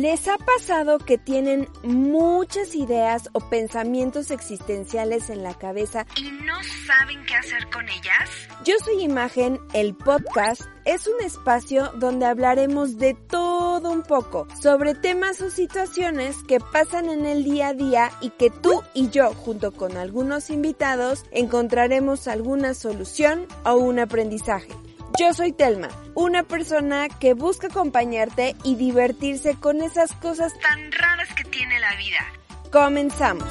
¿Les ha pasado que tienen muchas ideas o pensamientos existenciales en la cabeza y no saben qué hacer con ellas? Yo soy Imagen, el podcast es un espacio donde hablaremos de todo un poco, sobre temas o situaciones que pasan en el día a día y que tú y yo, junto con algunos invitados, encontraremos alguna solución o un aprendizaje. Yo soy Telma, una persona que busca acompañarte y divertirse con esas cosas tan raras que tiene la vida. Comenzamos.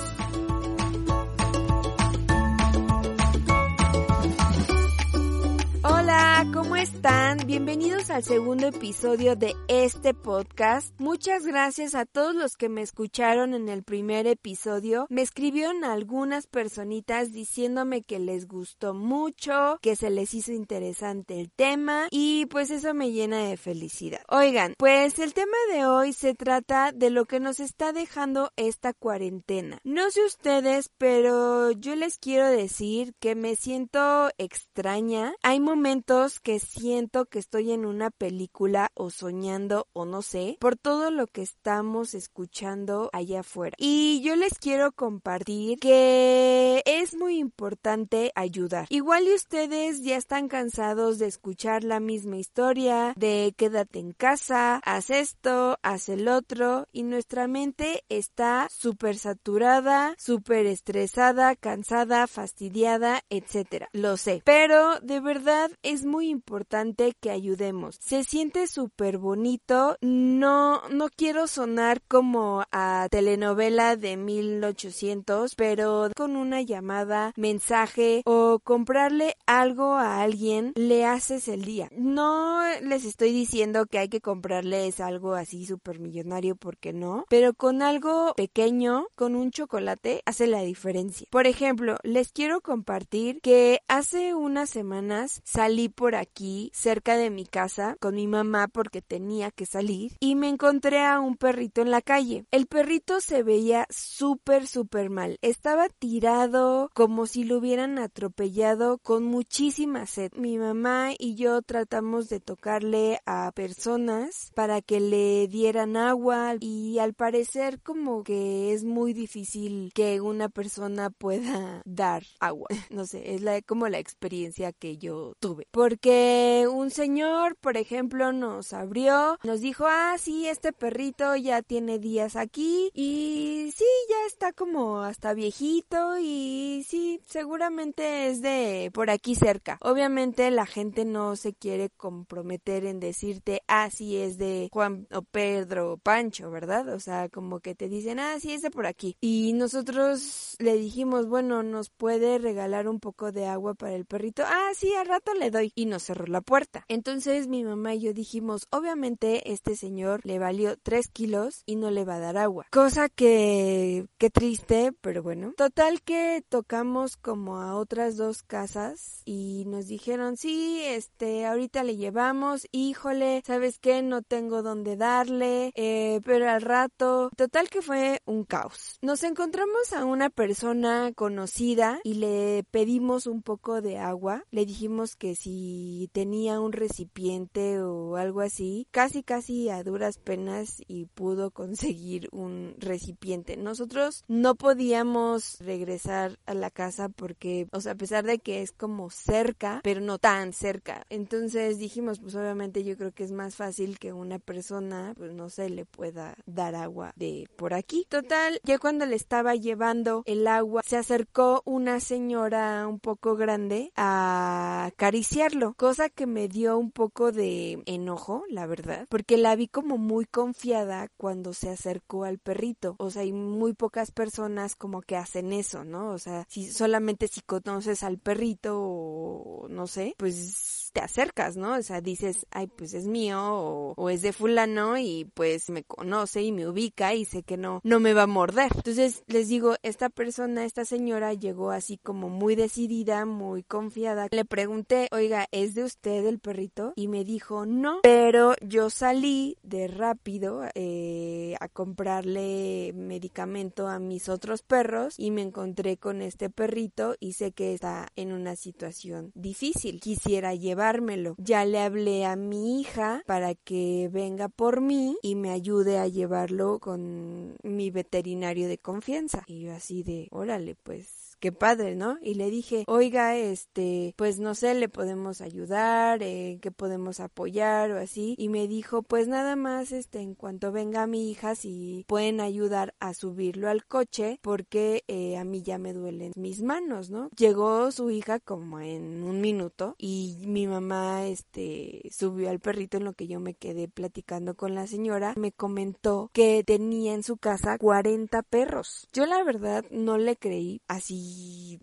Bienvenidos al segundo episodio de este podcast. Muchas gracias a todos los que me escucharon en el primer episodio. Me escribieron algunas personitas diciéndome que les gustó mucho, que se les hizo interesante el tema y pues eso me llena de felicidad. Oigan, pues el tema de hoy se trata de lo que nos está dejando esta cuarentena. No sé ustedes, pero yo les quiero decir que me siento extraña. Hay momentos que siento que estoy en una película o soñando o no sé, por todo lo que estamos escuchando allá afuera. Y yo les quiero compartir que es muy importante ayudar. Igual y ustedes ya están cansados de escuchar la misma historia, de quédate en casa, haz esto, haz el otro, y nuestra mente está súper saturada, súper estresada, cansada, fastidiada, etc. Lo sé, pero de verdad es muy importante que ayudemos. Se siente súper bonito. No, no quiero sonar como a telenovela de 1800, pero con una llamada, mensaje o comprarle algo a alguien le haces el día. No les estoy diciendo que hay que comprarles algo así súper millonario porque no, pero con algo pequeño, con un chocolate, hace la diferencia. Por ejemplo, les quiero compartir que hace unas semanas salí por aquí cerca de mi casa con mi mamá porque tenía que salir y me encontré a un perrito en la calle. El perrito se veía súper súper mal. Estaba tirado como si lo hubieran atropellado con muchísima sed. Mi mamá y yo tratamos de tocarle a personas para que le dieran agua y al parecer como que es muy difícil que una persona pueda dar agua. No sé, es la, como la experiencia que yo tuve. Porque un señor, por ejemplo, nos abrió, nos dijo, ah, sí, este perrito ya tiene días aquí y sí, ya está como hasta viejito y sí, seguramente es de por aquí cerca. Obviamente la gente no se quiere comprometer en decirte, ah, sí, es de Juan o Pedro o Pancho, ¿verdad? O sea, como que te dicen, ah, sí, es de por aquí. Y nosotros le dijimos, bueno, nos puede regalar un poco de agua para el perrito. Ah, sí, al rato le doy y nos cerró la puerta. Entonces mi mamá y yo dijimos, obviamente este señor le valió 3 kilos y no le va a dar agua. Cosa que, qué triste, pero bueno. Total que tocamos como a otras dos casas y nos dijeron, sí, este, ahorita le llevamos, híjole, ¿sabes qué? No tengo dónde darle, eh, pero al rato, total que fue un caos. Nos encontramos a una persona conocida y le pedimos un poco de agua. Le dijimos que si tenía un recipiente o algo así, casi casi a duras penas y pudo conseguir un recipiente. Nosotros no podíamos regresar a la casa porque, o sea, a pesar de que es como cerca, pero no tan cerca. Entonces dijimos, pues obviamente yo creo que es más fácil que una persona, pues no sé, le pueda dar agua de por aquí. Total, ya cuando le estaba llevando el agua, se acercó una señora un poco grande a acariciar cosa que me dio un poco de enojo, la verdad, porque la vi como muy confiada cuando se acercó al perrito. O sea, hay muy pocas personas como que hacen eso, ¿no? O sea, si solamente si conoces al perrito o no sé, pues te acercas, ¿no? O sea, dices, ay, pues es mío o, o es de fulano y pues me conoce y me ubica y sé que no, no me va a morder. Entonces les digo, esta persona, esta señora llegó así como muy decidida, muy confiada. Le pregunté, oiga, ¿es de usted el perrito? y me dijo no, pero yo salí de rápido eh, a comprarle medicamento a mis otros perros y me encontré con este perrito y sé que está en una situación difícil. Quisiera llevármelo. Ya le hablé a mi hija para que venga por mí y me ayude a llevarlo con mi veterinario de confianza. Y yo así de, órale, pues qué padre, ¿no? Y le dije, oiga, este, pues no sé, le podemos ayudar, eh, que podemos apoyar o así. Y me dijo, pues nada más, este, en cuanto venga mi hija, si pueden ayudar a subirlo al coche, porque eh, a mí ya me duelen mis manos, ¿no? Llegó su hija como en un minuto y mi mamá, este, subió al perrito en lo que yo me quedé platicando con la señora. Me comentó que tenía en su casa 40 perros. Yo la verdad no le creí así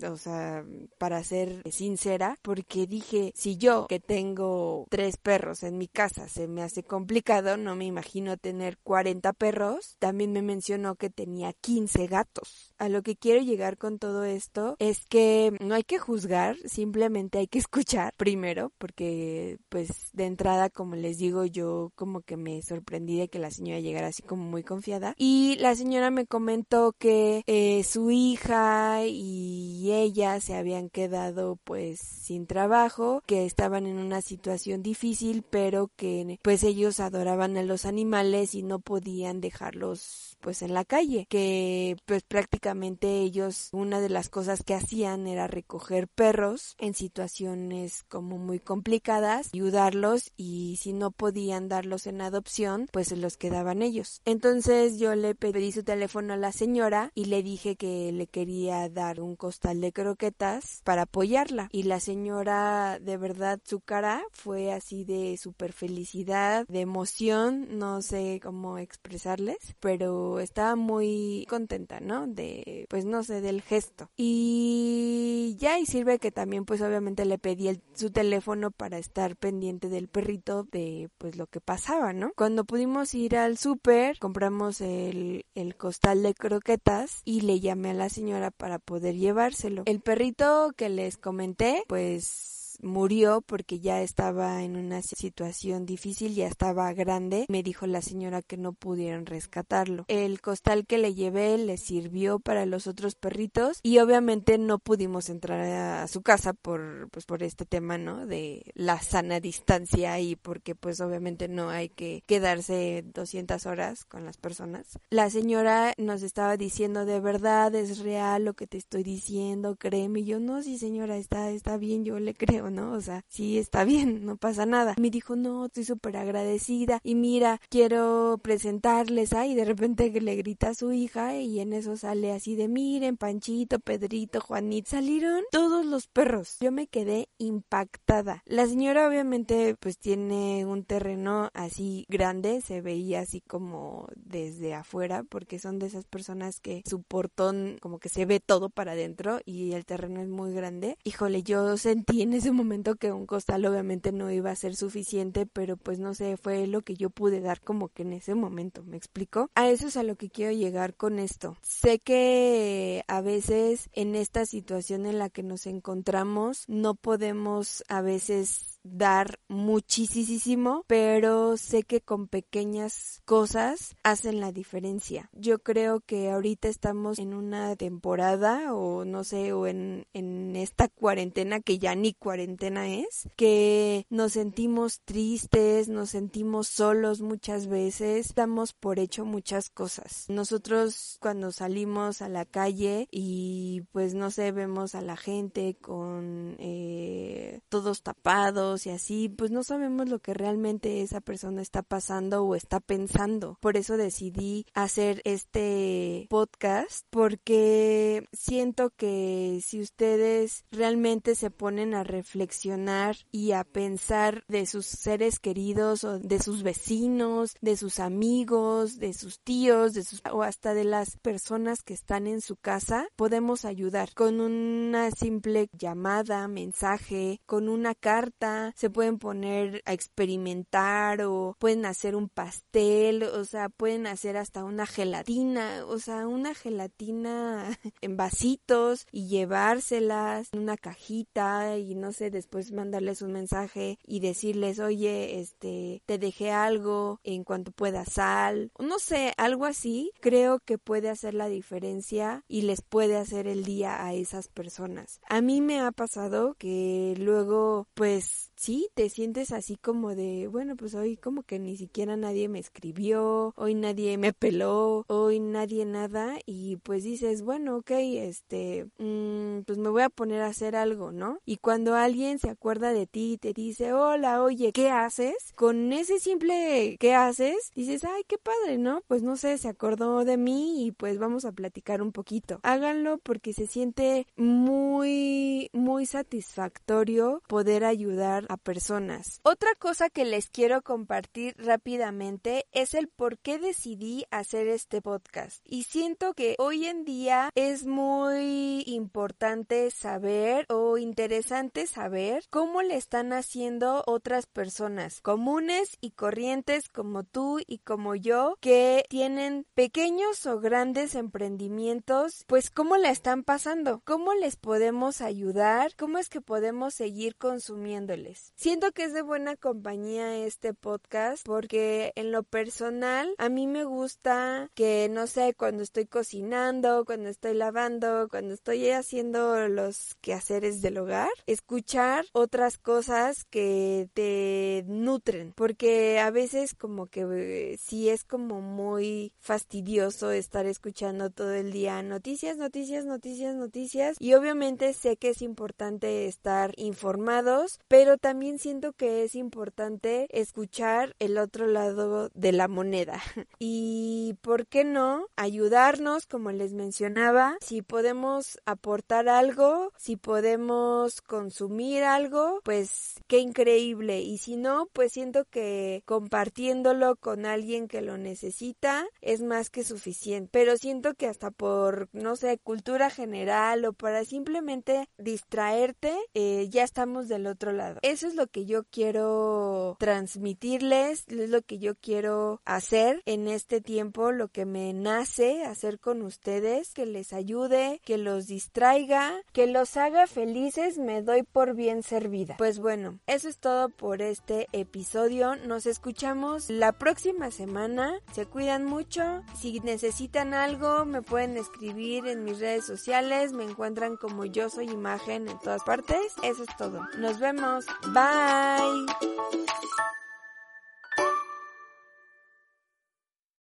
o sea, para ser sincera, porque dije, si yo que tengo tres perros en mi casa se me hace complicado, no me imagino tener 40 perros. También me mencionó que tenía 15 gatos. A lo que quiero llegar con todo esto es que no hay que juzgar, simplemente hay que escuchar primero, porque pues de entrada, como les digo, yo como que me sorprendí de que la señora llegara así como muy confiada. Y la señora me comentó que eh, su hija y y ella se habían quedado pues sin trabajo, que estaban en una situación difícil, pero que pues ellos adoraban a los animales y no podían dejarlos pues en la calle, que pues prácticamente ellos una de las cosas que hacían era recoger perros en situaciones como muy complicadas, ayudarlos y si no podían darlos en adopción, pues se los quedaban ellos. Entonces yo le pedí su teléfono a la señora y le dije que le quería dar costal de croquetas para apoyarla. Y la señora, de verdad, su cara fue así de super felicidad, de emoción, no sé cómo expresarles, pero estaba muy contenta, ¿no? De, pues no sé, del gesto. Y ya, y sirve que también, pues obviamente le pedí su teléfono para estar pendiente del perrito de, pues lo que pasaba, ¿no? Cuando pudimos ir al súper, compramos el, el costal de croquetas y le llamé a la señora para poder llevárselo. El perrito que les comenté, pues murió porque ya estaba en una situación difícil, ya estaba grande. Me dijo la señora que no pudieron rescatarlo. El costal que le llevé le sirvió para los otros perritos y obviamente no pudimos entrar a su casa por pues por este tema, ¿no? De la sana distancia y porque pues obviamente no hay que quedarse 200 horas con las personas. La señora nos estaba diciendo de verdad es real lo que te estoy diciendo, créeme. Y yo no, sí señora, está está bien, yo le creo ¿no? O sea, sí está bien, no pasa nada. Me dijo, no, estoy súper agradecida y mira, quiero presentarles, ahí de repente le grita a su hija y en eso sale así de, miren, Panchito, Pedrito, Juanito, salieron todos los perros. Yo me quedé impactada. La señora obviamente pues tiene un terreno así grande, se veía así como desde afuera, porque son de esas personas que su portón como que se ve todo para adentro y el terreno es muy grande. Híjole, yo sentí en ese momento que un costal obviamente no iba a ser suficiente, pero pues no sé, fue lo que yo pude dar como que en ese momento, ¿me explico? A eso es a lo que quiero llegar con esto. Sé que a veces en esta situación en la que nos encontramos no podemos a veces dar muchísimo, pero sé que con pequeñas cosas hacen la diferencia. Yo creo que ahorita estamos en una temporada o no sé, o en, en esta cuarentena que ya ni cuarentena es, que nos sentimos tristes, nos sentimos solos muchas veces, damos por hecho muchas cosas. Nosotros cuando salimos a la calle y pues no sé, vemos a la gente con eh, todos tapados, y así, pues no sabemos lo que realmente esa persona está pasando o está pensando. Por eso decidí hacer este podcast porque siento que si ustedes realmente se ponen a reflexionar y a pensar de sus seres queridos o de sus vecinos, de sus amigos, de sus tíos, de sus o hasta de las personas que están en su casa, podemos ayudar con una simple llamada, mensaje, con una carta, se pueden poner a experimentar o pueden hacer un pastel, o sea, pueden hacer hasta una gelatina, o sea, una gelatina en vasitos y llevárselas en una cajita y no sé, después mandarles un mensaje y decirles, oye, este, te dejé algo en cuanto pueda sal, no sé, algo así, creo que puede hacer la diferencia y les puede hacer el día a esas personas. A mí me ha pasado que luego, pues, sí, te sientes así como de, bueno, pues hoy como que ni siquiera nadie me escribió, hoy nadie me peló, hoy nadie nada y pues dices, bueno, ok, este, mmm, pues me voy a poner a hacer algo, ¿no? Y cuando alguien se acuerda de ti y te dice, hola, oye, ¿qué haces? Con ese simple ¿qué haces? Dices, ay, qué padre, ¿no? Pues no sé, se acordó de mí y pues vamos a platicar un poquito. Háganlo porque se siente muy, muy satisfactorio poder ayudar a personas. Otra cosa que les quiero compartir rápidamente es el por qué decidí hacer este podcast. Y siento que hoy en día es muy importante saber o interesante saber cómo le están haciendo otras personas comunes y corrientes como tú y como yo que tienen pequeños o grandes emprendimientos, pues cómo la están pasando, cómo les podemos ayudar, cómo es que podemos seguir consumiéndoles. Siento que es de buena compañía este podcast porque en lo personal a mí me gusta que no sé, cuando estoy cocinando, cuando estoy lavando, cuando estoy haciendo los quehaceres del hogar, escuchar otras cosas que te nutren, porque a veces como que eh, sí es como muy fastidioso estar escuchando todo el día noticias, noticias, noticias, noticias y obviamente sé que es importante estar informados, pero también siento que es importante escuchar el otro lado de la moneda. Y por qué no ayudarnos, como les mencionaba, si podemos aportar algo, si podemos consumir algo, pues qué increíble. Y si no, pues siento que compartiéndolo con alguien que lo necesita es más que suficiente. Pero siento que hasta por, no sé, cultura general o para simplemente distraerte, eh, ya estamos del otro lado eso es lo que yo quiero transmitirles, es lo que yo quiero hacer en este tiempo, lo que me nace hacer con ustedes, que les ayude, que los distraiga, que los haga felices, me doy por bien servida. Pues bueno, eso es todo por este episodio. Nos escuchamos la próxima semana. Se cuidan mucho. Si necesitan algo, me pueden escribir en mis redes sociales. Me encuentran como yo soy imagen en todas partes. Eso es todo. Nos vemos. Bye.